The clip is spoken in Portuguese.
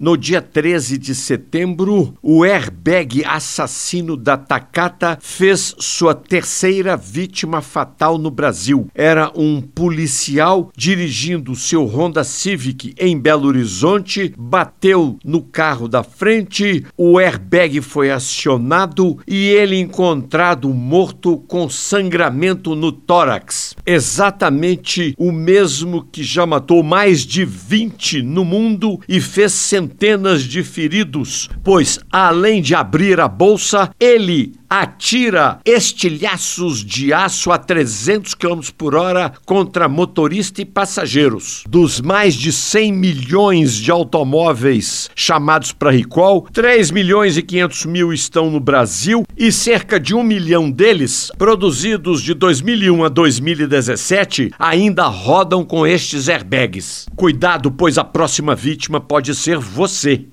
No dia 13 de setembro, o airbag assassino da Takata fez sua terceira vítima fatal no Brasil. Era um policial dirigindo seu Honda Civic em Belo Horizonte, bateu no carro da frente, o airbag foi acionado e ele encontrado morto com sangramento no tórax. Exatamente o mesmo que já matou mais de 20 no mundo e fez centenas de feridos, pois além de abrir a bolsa, ele atira estilhaços de aço a 300 km por hora contra motorista e passageiros. Dos mais de 100 milhões de automóveis chamados para recall, 3 milhões e 500 mil estão no Brasil e cerca de um milhão deles, produzidos de 2001 a 2017, ainda rodam com estes airbags. Cuidado, pois a próxima vítima pode ser você.